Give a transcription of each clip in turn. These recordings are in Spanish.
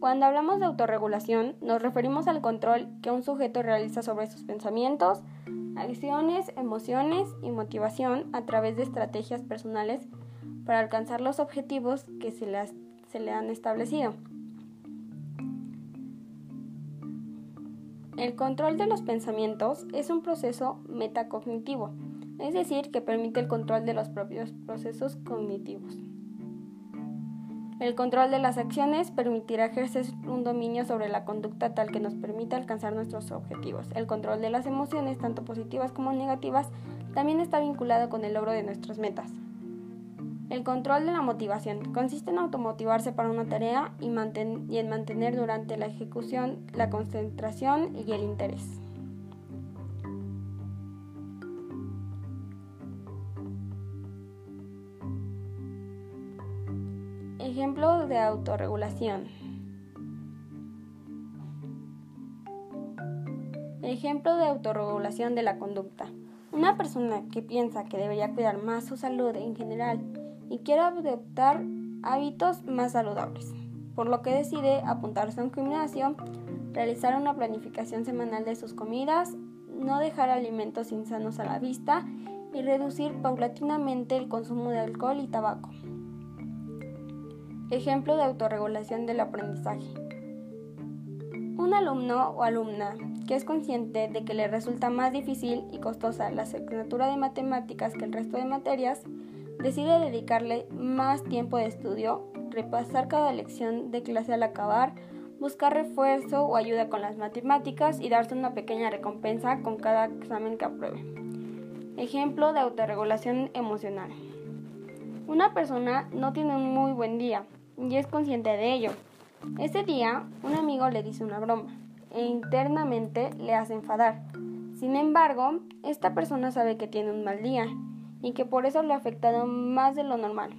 Cuando hablamos de autorregulación, nos referimos al control que un sujeto realiza sobre sus pensamientos, acciones, emociones y motivación a través de estrategias personales para alcanzar los objetivos que se, se le han establecido. El control de los pensamientos es un proceso metacognitivo, es decir, que permite el control de los propios procesos cognitivos. El control de las acciones permitirá ejercer un dominio sobre la conducta tal que nos permita alcanzar nuestros objetivos. El control de las emociones, tanto positivas como negativas, también está vinculado con el logro de nuestras metas. El control de la motivación consiste en automotivarse para una tarea y, y en mantener durante la ejecución la concentración y el interés. Ejemplo de autorregulación. Ejemplo de autorregulación de la conducta. Una persona que piensa que debería cuidar más su salud en general y quiere adoptar hábitos más saludables, por lo que decide apuntarse a un gimnasio, realizar una planificación semanal de sus comidas, no dejar alimentos insanos a la vista y reducir paulatinamente el consumo de alcohol y tabaco. Ejemplo de autorregulación del aprendizaje. Un alumno o alumna que es consciente de que le resulta más difícil y costosa la asignatura de matemáticas que el resto de materias, decide dedicarle más tiempo de estudio, repasar cada lección de clase al acabar, buscar refuerzo o ayuda con las matemáticas y darse una pequeña recompensa con cada examen que apruebe. Ejemplo de autorregulación emocional. Una persona no tiene un muy buen día, y es consciente de ello. Ese día, un amigo le dice una broma e internamente le hace enfadar. Sin embargo, esta persona sabe que tiene un mal día y que por eso le ha afectado más de lo normal.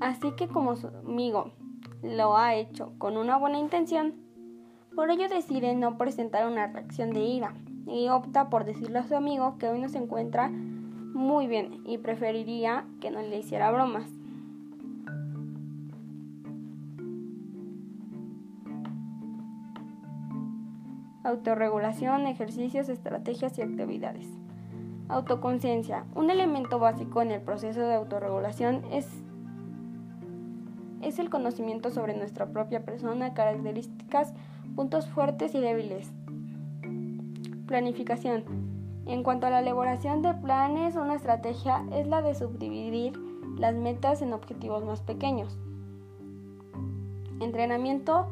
Así que como su amigo lo ha hecho con una buena intención, por ello decide no presentar una reacción de ira y opta por decirle a su amigo que hoy no se encuentra muy bien y preferiría que no le hiciera bromas. Autorregulación, ejercicios, estrategias y actividades. Autoconciencia. Un elemento básico en el proceso de autorregulación es, es el conocimiento sobre nuestra propia persona, características, puntos fuertes y débiles. Planificación en cuanto a la elaboración de planes, una estrategia es la de subdividir las metas en objetivos más pequeños. Entrenamiento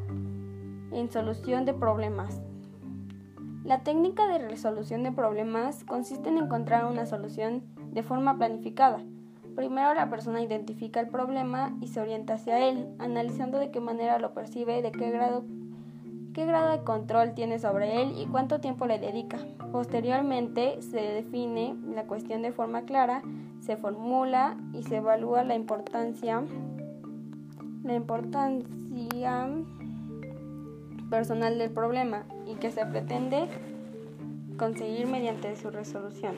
en solución de problemas. La técnica de resolución de problemas consiste en encontrar una solución de forma planificada. Primero la persona identifica el problema y se orienta hacia él, analizando de qué manera lo percibe, de qué grado qué grado de control tiene sobre él y cuánto tiempo le dedica. Posteriormente se define la cuestión de forma clara, se formula y se evalúa la importancia la importancia personal del problema y que se pretende conseguir mediante su resolución.